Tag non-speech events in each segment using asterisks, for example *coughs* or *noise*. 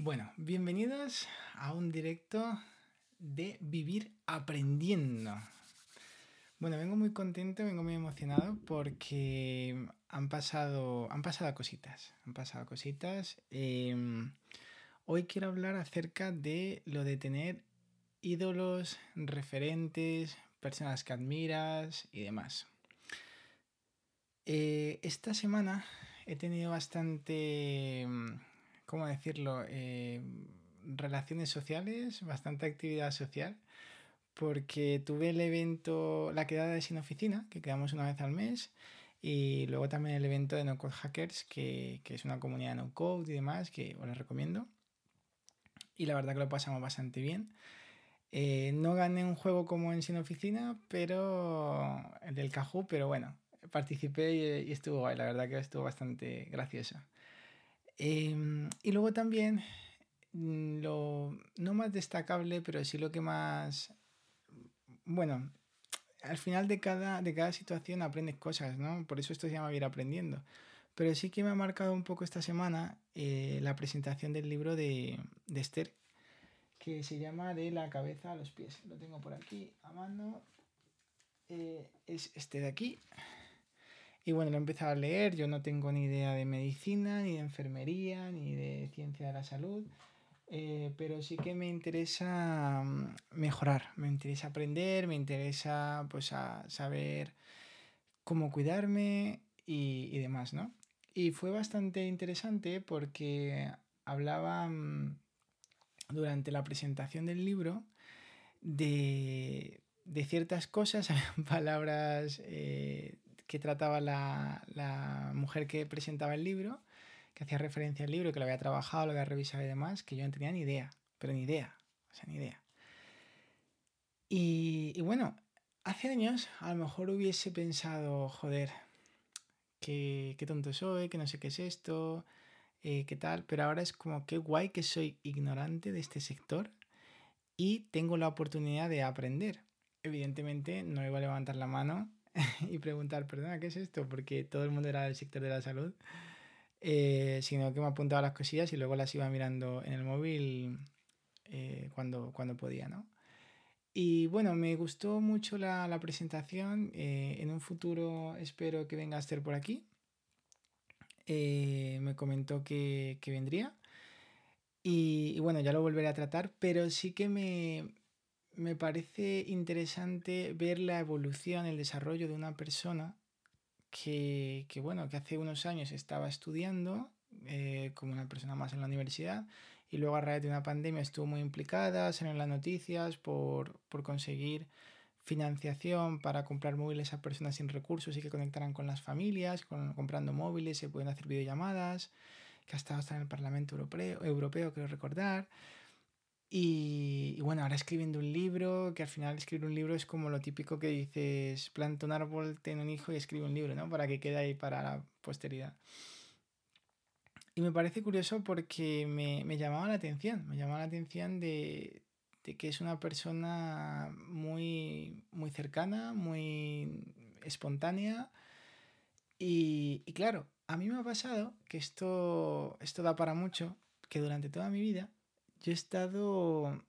Bueno, bienvenidos a un directo de Vivir Aprendiendo. Bueno, vengo muy contento, vengo muy emocionado porque han pasado, han pasado cositas, han pasado cositas. Em, hoy quiero hablar acerca de lo de tener ídolos, referentes, personas que admiras y demás. Eh, esta semana he tenido bastante, ¿cómo decirlo? Eh, relaciones sociales, bastante actividad social, porque tuve el evento, la quedada de Sin Oficina, que quedamos una vez al mes, y luego también el evento de No Code Hackers, que, que es una comunidad no code y demás, que os recomiendo. Y la verdad que lo pasamos bastante bien. Eh, no gané un juego como en Sin Oficina, pero el del Caju, pero bueno, participé y, estuvo guay, la verdad que estuvo bastante gracioso. Em, y luego también, mm, lo no más destacable, pero sí lo que más, bueno, al final de cada, de cada situación aprendes cosas, ¿no? Por eso esto se llama ir aprendiendo. Pero sí que me ha marcado un poco esta semana eh, la presentación del libro de, de Esther, que se llama De la cabeza a los pies. Lo tengo por aquí a mano. Eh, es este de aquí. Y bueno, lo he empezado a leer. Yo no tengo ni idea de medicina, ni de enfermería, ni de ciencia de la salud. Eh, pero sí que me interesa mm, mejorar, me interesa aprender, me interesa pues a saber cómo cuidarme y, y demás, ¿no? Y fue bastante interesante porque hablaba mm, durante la presentación del libro de, ciertas cosas, *laughs* palabras eh, que trataba la, mujer que presentaba el libro, que hacía referencia al libro, que lo había trabajado, lo había revisado y demás, que yo no tenía ni idea, pero ni idea, o sea, ni idea. Y, y bueno, hace años a lo mejor hubiese pensado, joder, qué, qué tonto soy, que no sé qué es esto, eh, qué tal, pero ahora es como qué guay que soy ignorante de este sector y tengo la oportunidad de aprender. Evidentemente no iba a levantar la mano *laughs* y preguntar, perdona, ¿qué es esto? Porque todo el mundo era del sector de la salud, eh, sino que me apuntaba las cosillas y luego las iba mirando en el móvil eh, cuando, cuando podía, ¿no? Y bueno, me gustó mucho la, la presentación. en un futuro espero que venga a estar por aquí eh, me comentó que, vendría. Y, bueno, ya lo volveré a tratar, pero sí que me, parece interesante ver la evolución, el desarrollo de una persona que, bueno, que hace unos años estaba estudiando eh, como una persona más en la universidad y luego a raíz de una pandemia estuvo muy implicada, en las noticias por, por conseguir financiación para comprar móviles a personas sin recursos y que conectaran con las familias, con, comprando móviles, se pueden hacer videollamadas, que ha estado hasta en el Parlamento Europeo, europeo quiero recordar. Y, bueno, ahora escribiendo un libro, que al final escribir un libro es como lo típico que dices, planta un árbol, ten un hijo y escribe un libro, ¿no? Para que quede ahí para la posteridad. Y me parece curioso porque me, me llamaba la atención, me llamaba la atención de, que es una persona muy, muy cercana, muy espontánea. Y, claro, a mí me ha pasado que esto, esto da para mucho, que durante toda mi vida yo he estado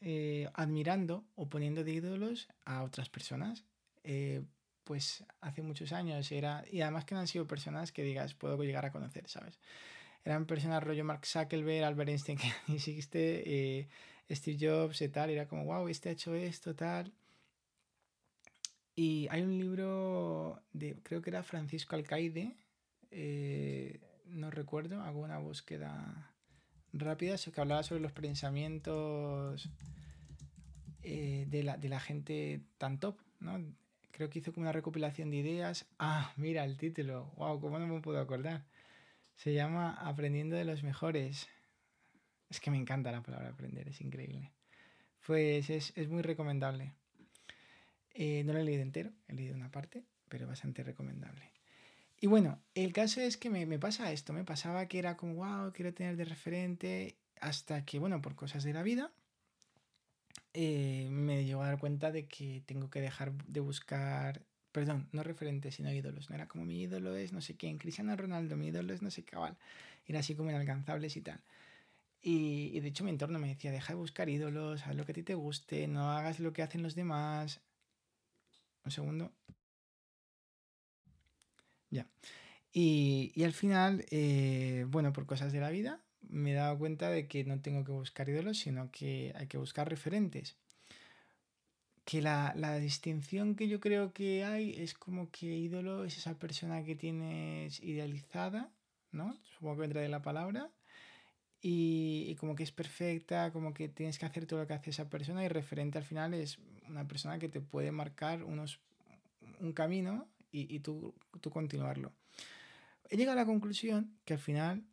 eh, admirando o poniendo de ídolos a otras personas. Eh, pues hace muchos años era, y además que no han sido personas que digas, puedo llegar a conocer, ¿sabes? eran personas rollo Mark Zuckerberg, Albert Einstein *laughs* que existe, eh, Steve Jobs y tal, era como, wow, este ha hecho esto, tal. Y hay un libro de, creo que era Francisco Alcaide, eh, no recuerdo, hago una búsqueda rápida, que hablaba sobre los pensamientos eh, de, la, de la gente tan top, ¿no? Creo que hizo como una recopilación de ideas. Ah, mira el título, wow, ¿cómo no me puedo acordar? Se llama Aprendiendo de los mejores. Es que me encanta la palabra aprender, es increíble. Pues es, muy recomendable. Eh, no lo he leído entero, he leído una parte, pero bastante recomendable. Y bueno, el caso es que me, pasa esto, me pasaba que era como, wow, quiero tener de referente, hasta que, bueno, por cosas de la vida, eh, me llegó a dar cuenta de que tengo que dejar de buscar perdón, no referentes, sino ídolos. No era como mi ídolo es no sé quién, Cristiano Ronaldo, mi ídolo es no sé qué cabal. Era así como inalcanzables y tal. Y, de hecho mi entorno me decía, deja de buscar ídolos, haz lo que a ti te guste, no hagas lo que hacen los demás. Un segundo. Ya. Y, y al final, eh, bueno, por cosas de la vida, me he dado cuenta de que no tengo que buscar ídolos, sino que hay que buscar referentes. Que la, la distinción que yo creo que hay es como que ídolo es esa persona que tienes idealizada, ¿no? Supongo que vendrá de la palabra y, como que es perfecta, como que tienes que hacer todo lo que hace esa persona y referente al final es una persona que te puede marcar unos, un camino y, y tú, tú, continuarlo. He llegado a la conclusión que al final,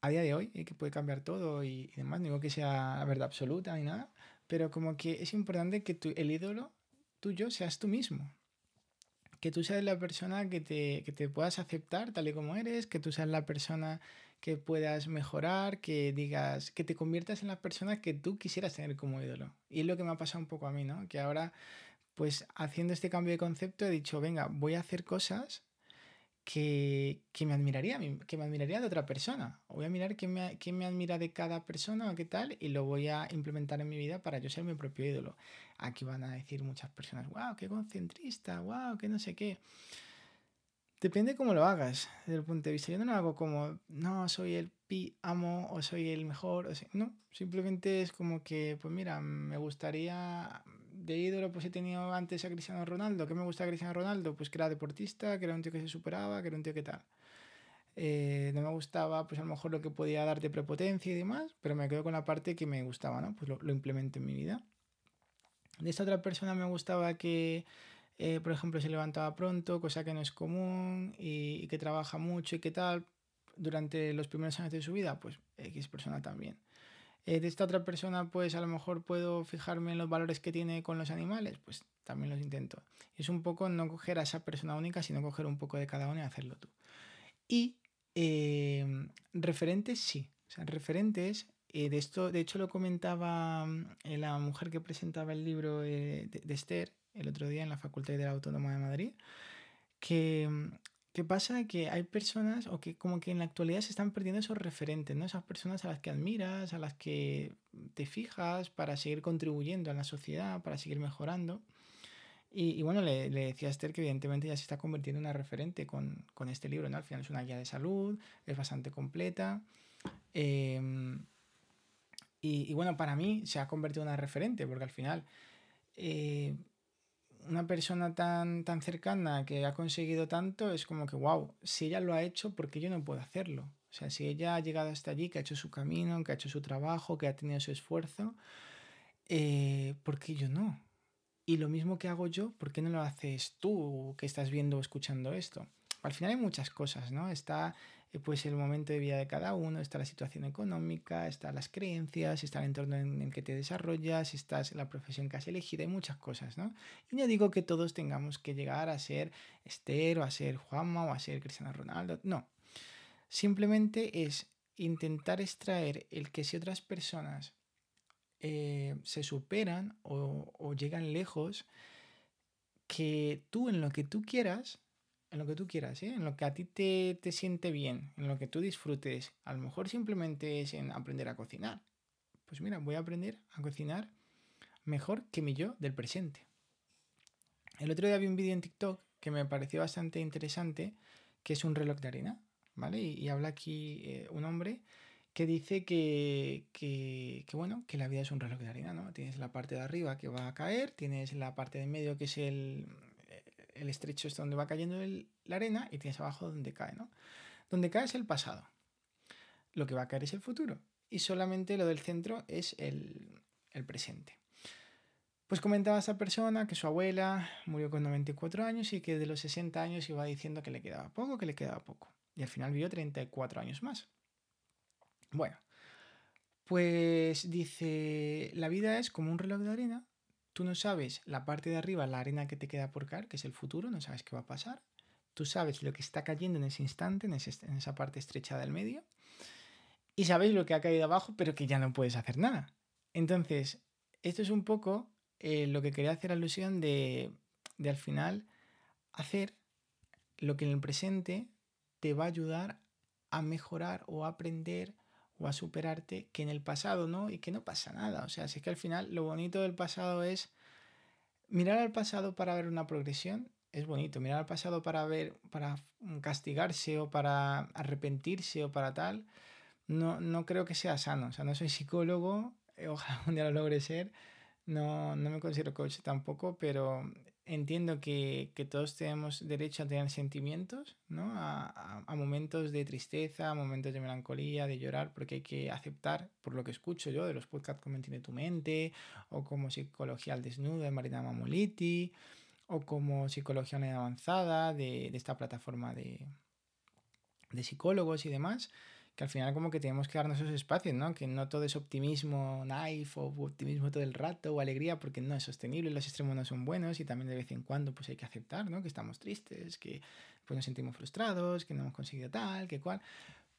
a día de hoy, y que puede cambiar todo y, demás, no digo que sea la verdad absoluta ni nada, pero como que es importante que tu, el ídolo tuyo seas tú mismo. Que tú seas la persona que te, que te puedas aceptar tal y como eres, que tú seas la persona que puedas mejorar, que digas, que te conviertas en la persona que tú quisieras tener como ídolo. Y es lo que me ha pasado un poco a mí, ¿no? Que ahora, pues haciendo este cambio de concepto, he dicho, venga, voy a hacer cosas que, que me admiraría, que me admiraría de otra persona. Voy a mirar qué me, qué me admira de cada persona o qué tal, y lo voy a implementar en mi vida para yo ser mi propio ídolo. Aquí van a decir muchas personas, wow, qué concentrista, wow, qué no sé qué. Depende cómo lo hagas, desde el punto de vista. Yo no lo hago como, no, soy el pi amo o soy el mejor. O no, simplemente es como que, pues mira, me gustaría, de ídolo, pues he tenido antes a Cristiano Ronaldo. ¿Qué me gusta de Cristiano Ronaldo? Pues que era deportista, que era un tío que se superaba, que era un tío que tal. Eh, no me gustaba, pues a lo mejor lo que podía dar de prepotencia y demás, pero me quedo con la parte que me gustaba, ¿no? Pues lo, lo implemento en mi vida. De esta otra persona me gustaba que eh, por ejemplo, se levantaba pronto, cosa que no es común, y, que trabaja mucho y qué tal, durante los primeros años de su vida, pues X persona también. Eh, de esta otra persona, pues a lo mejor puedo fijarme en los valores que tiene con los animales, pues también los intento. Es un poco no coger a esa persona única, sino coger un poco de cada uno y hacerlo tú. Y eh, referentes, sí. O sea, referentes, de esto, de hecho lo comentaba la mujer que presentaba el libro de, de Esther, el otro día en la Facultad de la Autónoma de Madrid, que, que pasa que hay personas, o que como que en la actualidad se están perdiendo esos referentes, ¿no? Esas personas a las que admiras, a las que te fijas para seguir contribuyendo a la sociedad, para seguir mejorando. Y, bueno, le, le, decía a Esther que evidentemente ya se está convirtiendo en una referente con, con, este libro, ¿no? Al final es una guía de salud, es bastante completa. Em, y, y, bueno, para mí se ha convertido en una referente, porque al final eh, una persona tan, tan cercana que ha conseguido tanto es como que, wow, si ella lo ha hecho, ¿por qué yo no puedo hacerlo? O sea, si ella ha llegado hasta allí, que ha hecho su camino, que ha hecho su trabajo, que ha tenido su esfuerzo, eh, ¿por qué yo no? Y lo mismo que hago yo, ¿por qué no lo haces tú que estás viendo o escuchando esto? Al final hay muchas cosas, ¿no? Está pues el momento de vida de cada uno, está la situación económica, están las creencias, está el entorno en el que te desarrollas, está la profesión que has elegido, hay muchas cosas, ¿no? Y no digo que todos tengamos que llegar a ser Esther o a ser Juanma o a ser Cristiano Ronaldo, no. Simplemente es intentar extraer el que si otras personas eh, se superan o llegan lejos, que tú en lo que tú quieras en lo que tú quieras, ¿eh? en lo que a ti te, te siente bien, en lo que tú disfrutes. A lo mejor simplemente es en aprender a cocinar. Pues mira, voy a aprender a cocinar mejor que mi yo del presente. El otro día vi un vídeo en TikTok que me pareció bastante interesante, que es un reloj de arena, ¿vale? Y, habla aquí eh, un hombre que dice que, que, que, bueno, que la vida es un reloj de arena, ¿no? Tienes la parte de arriba que va a caer, tienes la parte de medio que es el, el estrecho es donde va cayendo la arena y tienes abajo donde cae, ¿no? Donde cae es el pasado. Lo que va a caer es el futuro. Y solamente lo del centro es el, el presente. Pues comentaba esa persona que su abuela murió con 94 años y que de los 60 años iba diciendo que le quedaba poco, que le quedaba poco. Y al final vivió 34 años más. Bueno, pues dice, la vida es como un reloj de arena Tú no sabes la parte de arriba, la arena que te queda por caer, que es el futuro, no sabes qué va a pasar. Tú sabes lo que está cayendo en ese instante, en, esa parte estrecha del medio. Y sabes lo que ha caído abajo, pero que ya no puedes hacer nada. Entonces, esto es un poco eh, lo que quería hacer alusión de, de al final hacer lo que en el presente te va a ayudar a mejorar o a aprender o a superarte que en el pasado, ¿no? Y que no pasa nada. O sea, es que al final lo bonito del pasado es mirar al pasado para ver una progresión. Es bonito, mirar al pasado para ver, para castigarse o para arrepentirse o para tal, no, no creo que sea sano. O sea, no soy psicólogo, ojalá *laughs* un día lo logre ser, no, no me considero coach tampoco, pero entiendo que, todos tenemos derecho a tener sentimientos, ¿no? A, momentos de tristeza, a momentos de melancolía, de llorar, porque hay que aceptar, por lo que escucho yo de los podcasts como Entiende tu mente, o como Psicología al Desnudo de Marina Mamoliti, o como Psicología Avanzada de, de esta plataforma de, de psicólogos y demás que al final como que tenemos que darnos esos espacios, ¿no? Que no todo es optimismo naive o optimismo todo el rato o alegría porque no es sostenible, los extremos no son buenos y también de vez en cuando pues hay que aceptar, ¿no? Que estamos tristes, que pues nos sentimos frustrados, que no hemos conseguido tal, que cual.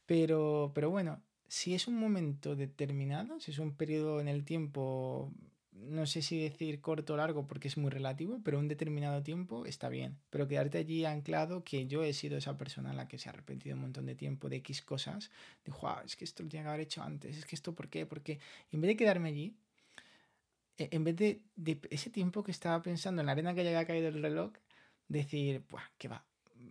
Pero, pero bueno, si es un momento determinado, si es un periodo en el tiempo no sé si decir corto o largo porque es muy relativo, pero un determinado tiempo está bien. Pero quedarte allí anclado que yo he sido esa persona a la que se ha arrepentido un montón de tiempo de X cosas, de, wow, es que esto lo tenía que haber hecho antes, es que esto, ¿por qué? Porque en vez de quedarme allí, e, en vez de, ese tiempo que estaba pensando en la arena que ya había caído el reloj, decir, Buah, ¿qué va?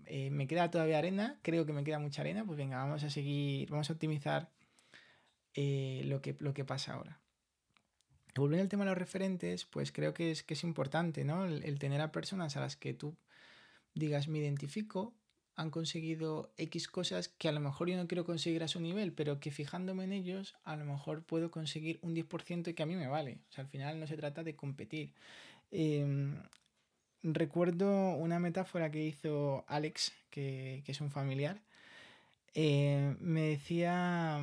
Eh, me queda todavía arena, creo que me queda mucha arena, pues venga, vamos a seguir, vamos a optimizar eh, lo, que, lo que pasa ahora. Volviendo al tema de los referentes, pues creo que es, importante, ¿no? El, tener a personas a las que tú digas, me identifico, han conseguido X cosas que a lo mejor yo no quiero conseguir a su nivel, pero que fijándome en ellos, a lo mejor puedo conseguir un 10% y que a mí me vale. O sea, al final no se trata de competir. Em, recuerdo una metáfora que hizo Alex, que, es un familiar. Eh, me decía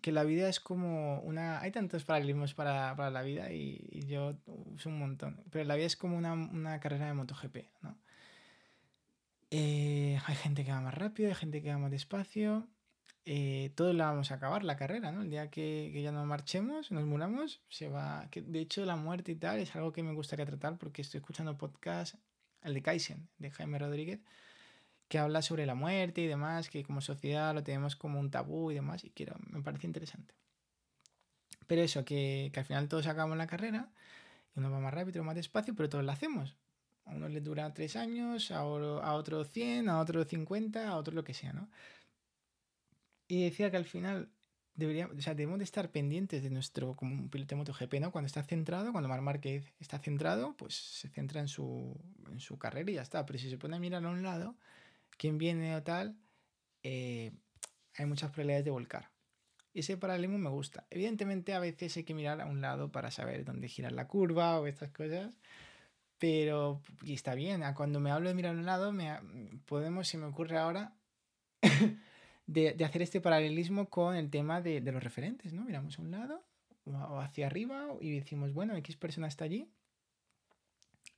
que la vida es como una... Hay tantos paralelismos para, para la vida y, yo uso un montón, pero la vida es como una, una carrera de MotoGP, ¿no? Eh, hay gente que va más rápido, hay gente que va más despacio, eh, todos la vamos a acabar, la carrera, ¿no? El día que, ya no marchemos, nos muramos, se va... Que, de hecho, la muerte y tal es algo que me gustaría tratar porque estoy escuchando podcast, el de Kaizen, de Jaime Rodríguez, que habla sobre la muerte y demás, que como sociedad lo tenemos como un tabú y demás, y quiero, me parece interesante. Pero eso, que, que al final todos acabamos la carrera, uno va más rápido, más despacio, pero todos la hacemos. A uno le dura tres años, a, otro 100, a otro 50, a otro lo que sea, ¿no? Y decía que al final deberíamos, o sea, debemos de estar pendientes de nuestro, como un piloto de MotoGP, ¿no? Cuando está centrado, cuando Mar Márquez está centrado, pues se centra en su, en su carrera y ya está. Pero si se pone a mirar a un lado, quién viene o tal, eh, hay muchas probabilidades de volcar. Ese paralelismo me gusta. Evidentemente a veces hay que mirar a un lado para saber dónde girar la curva o estas cosas, pero y está bien. Cuando me hablo de mirar a un lado, me, podemos, si me ocurre ahora, *laughs* de, de, hacer este paralelismo con el tema de, de, los referentes, ¿no? Miramos a un lado o hacia arriba y decimos, bueno, X persona está allí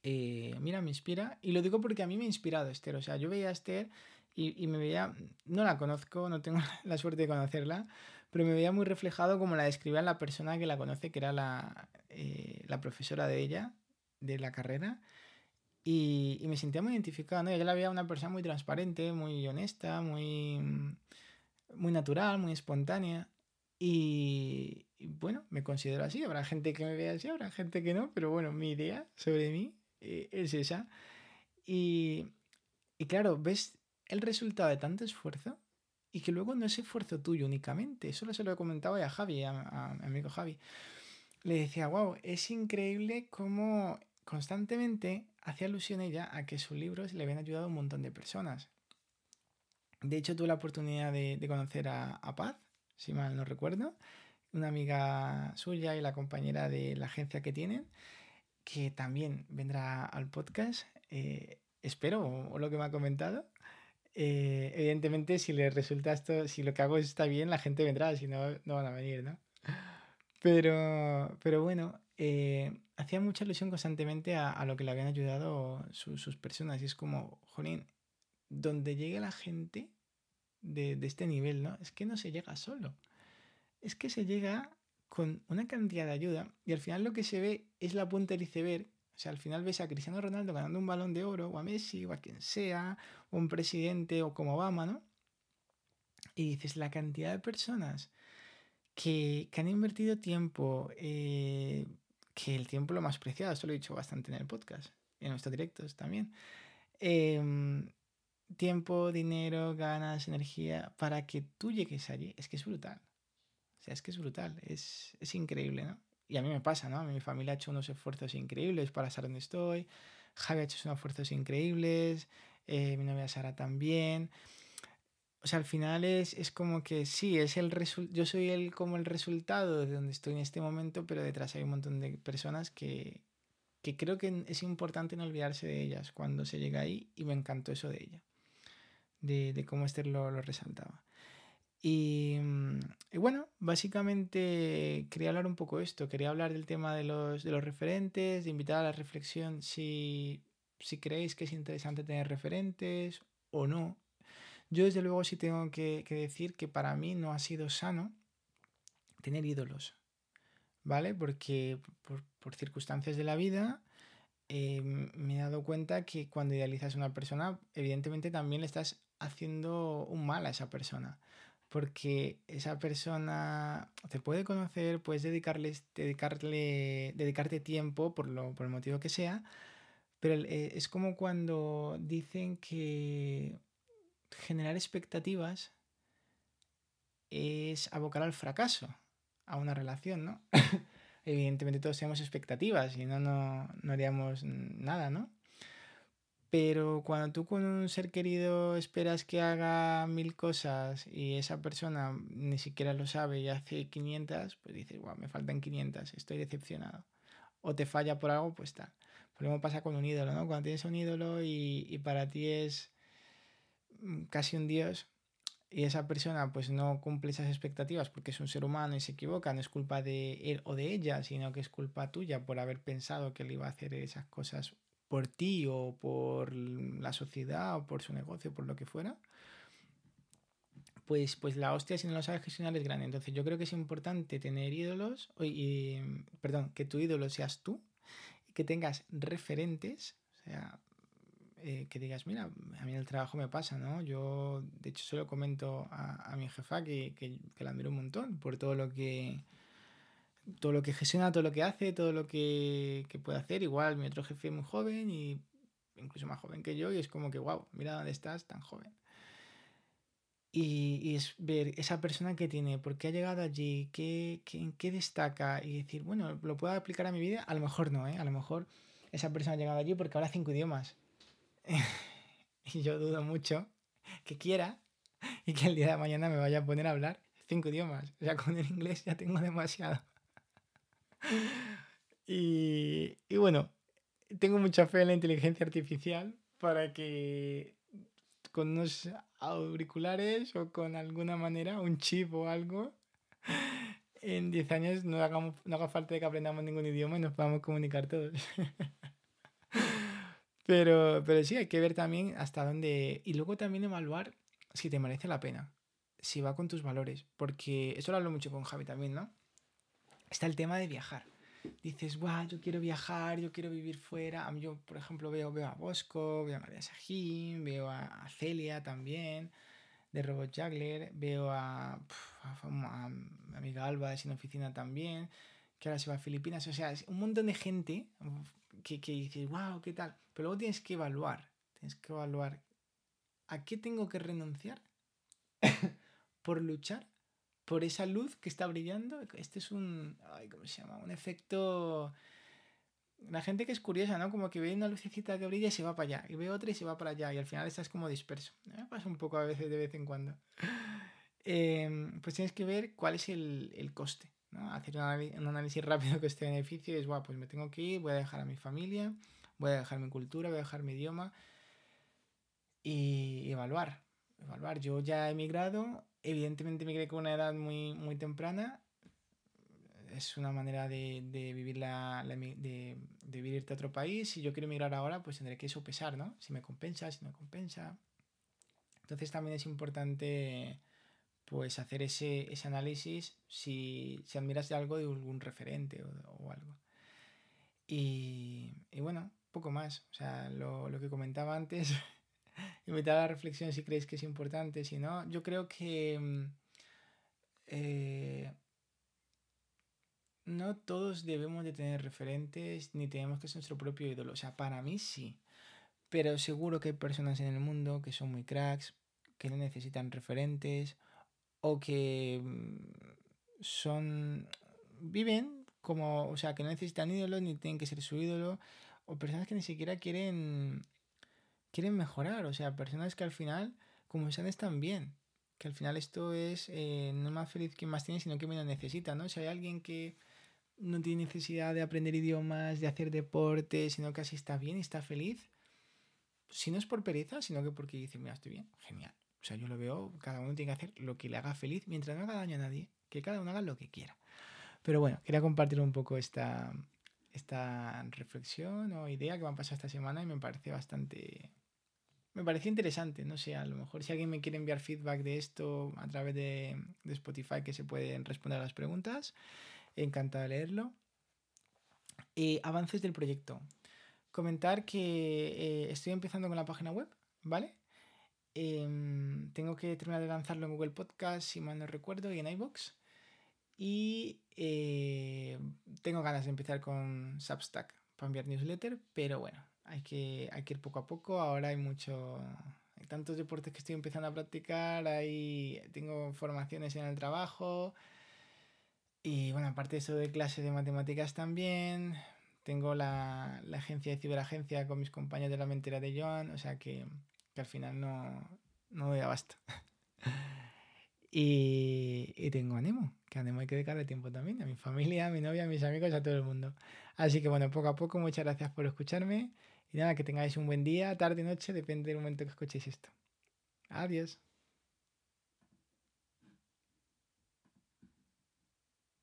eh, mira, me inspira. Y lo digo porque a mí me ha inspirado Esther. O sea, yo veía a Esther y, me veía, no la conozco, no tengo *laughs* la suerte de conocerla, pero me veía muy reflejado como la describía la persona que la conoce, que era la, eh, la profesora de ella, de la carrera. Y, y, me sentía muy identificado, ¿no? Yo la veía una persona muy transparente, muy honesta, muy, muy natural, muy espontánea. Y, y, bueno, me considero así. Habrá gente que me vea así, habrá gente que no, pero bueno, mi idea sobre mí eh, es esa. Y, y claro, ves el resultado de tanto esfuerzo y que luego no es esfuerzo tuyo únicamente. Eso se lo comentaba ya a Javi, a, mi amigo Javi. Le decía, wow, es increíble cómo constantemente hacía alusión ella a que sus libros le habían ayudado a un montón de personas. De hecho, tuve la oportunidad de, de conocer a, a, Paz, si mal no recuerdo, una amiga suya y la compañera de la agencia que tienen que también vendrá al podcast, eh, espero, o, lo que me ha comentado. Eh, evidentemente, si le resulta esto, si lo que hago está bien, la gente vendrá, si no, no van a venir, ¿no? Pero, pero bueno, eh, hacía mucha ilusión constantemente a, lo que le habían ayudado sus personas. Y es como, jolín, donde llegue la gente de, de este nivel, ¿no? Es que no se llega solo. Es que se llega con una cantidad de ayuda y al final lo que se ve es la punta del iceberg. O sea, al final ves a Cristiano Ronaldo ganando un balón de oro, o a Messi, o a quien sea, o un presidente, o como Obama, ¿no? Y dices, la cantidad de personas que, han invertido tiempo, eh, que el tiempo lo más preciado, esto lo he dicho bastante en el podcast, en nuestros directos también. Em, tiempo, dinero, ganas, energía, para que tú llegues allí, es que es brutal. O sea, es que es brutal, es, es increíble, ¿no? Y a mí me pasa, ¿no? Mi familia ha hecho unos esfuerzos increíbles para estar donde estoy, Javi ha hecho unos esfuerzos increíbles, eh, mi novia Sara también. O sea, al final es, es como que sí, es el yo soy el, como el resultado de donde estoy en este momento, pero detrás hay un montón de personas que, que creo que es importante no olvidarse de ellas cuando se llega ahí y me encantó eso de ella, de, de cómo Esther lo, lo resaltaba. Y, mm, y, bueno, básicamente quería hablar un poco de esto, quería hablar del tema de los, de los referentes, de invitar a la reflexión si, si creéis que es interesante tener referentes o no, yo desde luego sí tengo que, decir que para mí no ha sido sano tener ídolos, ¿vale? Porque por, circunstancias de la vida em, me he dado cuenta que cuando idealizas a una persona, evidentemente también le estás haciendo un mal a esa persona. Porque esa persona te puede conocer, puedes dedicarles, dedicarle, dedicarte tiempo por, lo, por el motivo que sea, pero eh, es como cuando dicen que generar expectativas es abocar al fracaso a una relación, ¿no? *coughs* Evidentemente todos tenemos expectativas y no, no, no haríamos nada, ¿no? Pero cuando tú con un ser querido esperas que haga mil cosas y esa persona ni siquiera lo sabe y hace 500, pues dices, wow, me faltan 500, estoy decepcionado. O te falla por algo, pues tal. Lo mismo pasa con un ídolo, ¿no? Cuando tienes un ídolo y, y para ti es Mm, casi un dios y esa persona pues no cumple esas expectativas porque es un ser humano y se equivoca, no es culpa de él o de ella, sino que es culpa tuya por haber pensado que él iba a hacer esas cosas por ti o por la sociedad o por su negocio, por lo que fuera, pues, pues la hostia si no lo sabes gestionar es grande. Entonces yo creo que es importante tener ídolos, y, perdón, que tu ídolo seas tú que tengas referentes, o sea, eh, que digas, mira, a mí el trabajo me pasa, ¿no? Yo, de hecho, se lo comento a, mi jefa que, que, la admiro un montón por todo lo que todo lo que gestiona, todo lo que hace, todo lo que, que, puede hacer. Igual mi otro jefe es muy joven y incluso más joven que yo y es como que, wow, mira dónde estás tan joven. Y, y es ver esa persona que tiene, por qué ha llegado allí, qué, qué, en qué destaca y decir, bueno, lo puedo aplicar a mi vida. A lo mejor no, ¿eh? A lo mejor esa persona ha llegado allí porque habla cinco idiomas *laughs* y yo dudo mucho que quiera y que el día de mañana me vaya a poner a hablar cinco idiomas. O sea, con el inglés ya tengo demasiado. *laughs* y, y bueno, tengo mucha fe en la inteligencia artificial para que con unos auriculares o con alguna manera, un chip o algo, *laughs* en 10 años no, hagamos, no haga falta que aprendamos ningún idioma y nos podamos comunicar todos. *laughs* Pero, pero sí, hay que ver también hasta dónde... Y luego también evaluar si te merece la pena, si va con tus valores. Porque eso lo hablo mucho con Javi también, ¿no? Está el tema de viajar. Dices, guau, yo quiero viajar, yo quiero vivir fuera. Yo, por ejemplo, veo, veo a Bosco, veo a María Sajín, veo a, Celia también, de Robot Juggler, veo a, a, mi amiga Alba de Sin Oficina también, que ahora se va a Filipinas. O sea, es un montón de gente que, que dices, wow, ¿qué tal? Pero luego tienes que evaluar, tienes que evaluar a qué tengo que renunciar *coughs* por luchar por esa luz que está brillando. Este es un, ay, ¿cómo se llama? Un efecto... La gente que es curiosa, ¿no? Como que ve una lucecita que brilla y se va para allá, y ve otra y se va para allá, y al final estás como disperso. Me pasa un poco a veces, de vez en cuando. Em, pues tienes que ver cuál es el, el coste. Hacer un análisis, rápido que este beneficio es, pues me tengo que ir, voy a dejar a mi familia, voy a dejar mi cultura, voy a dejar mi idioma y evaluar. Evaluar. Yo ya he emigrado, evidentemente emigré con una edad muy, muy temprana. Es una manera de, de vivir la, de, de vivir a otro país. Si yo quiero emigrar ahora, pues tendré que sopesar, ¿no? Si me compensa, si no me compensa. Entonces también es importante pues hacer ese, ese análisis si, si, admiras de algo de algún referente o, algo. Y, y, bueno, poco más. O sea, lo, lo que comentaba antes, *laughs* *laughs* invitar a la reflexión si creéis que es importante, si no, yo creo que mm, eh, no todos debemos de tener referentes ni tenemos que ser nuestro propio ídolo. O sea, para mí sí. Pero seguro que hay personas en el mundo que son muy cracks, que no necesitan referentes o que mm, son viven como, o sea, que no necesitan ídolos ni tienen que ser su ídolo o personas que ni siquiera quieren quieren mejorar, o sea, personas que al final como sean están bien, que al final esto es eh, no más feliz quien más tiene, sino que menos necesita, ¿no? Si hay alguien que no tiene necesidad de aprender idiomas, de hacer deporte, sino que así está bien y está feliz, si no es por pereza, sino que porque dice, mira, estoy bien, genial. O sea, yo lo veo, cada uno tiene que hacer lo que le haga feliz mientras no haga daño a nadie, que cada uno haga lo que quiera. Pero bueno, quería compartir un poco esta, esta reflexión o idea que me ha pasado esta semana y me parece bastante... Me parece interesante, no sé, a lo mejor si alguien me quiere enviar feedback de esto a través de, de Spotify que se pueden responder a las preguntas, encantado de leerlo. Avances del proyecto. Comentar que eh, estoy empezando con la página web, ¿vale? Em, tengo que terminar de lanzarlo en Google Podcast, si mal no recuerdo, y en iBox. Y eh, tengo ganas de empezar con Substack para enviar newsletter, pero bueno, hay que, hay que ir poco a poco. Ahora hay mucho. Hay tantos deportes que estoy empezando a practicar, hay, tengo formaciones en el trabajo. Y bueno, aparte de eso de clases de matemáticas también, tengo la, la agencia de ciberagencia con mis compañeros de la mentira de Joan, o sea que que al final no, no doy abasto. *laughs* y, y, tengo ánimo, que ánimo hay que dedicarle tiempo también a mi familia, a mi novia, a mis amigos, a todo el mundo. Así que bueno, poco a poco, muchas gracias por escucharme y nada, que tengáis un buen día, tarde, noche, depende del momento que escuchéis esto. Adiós.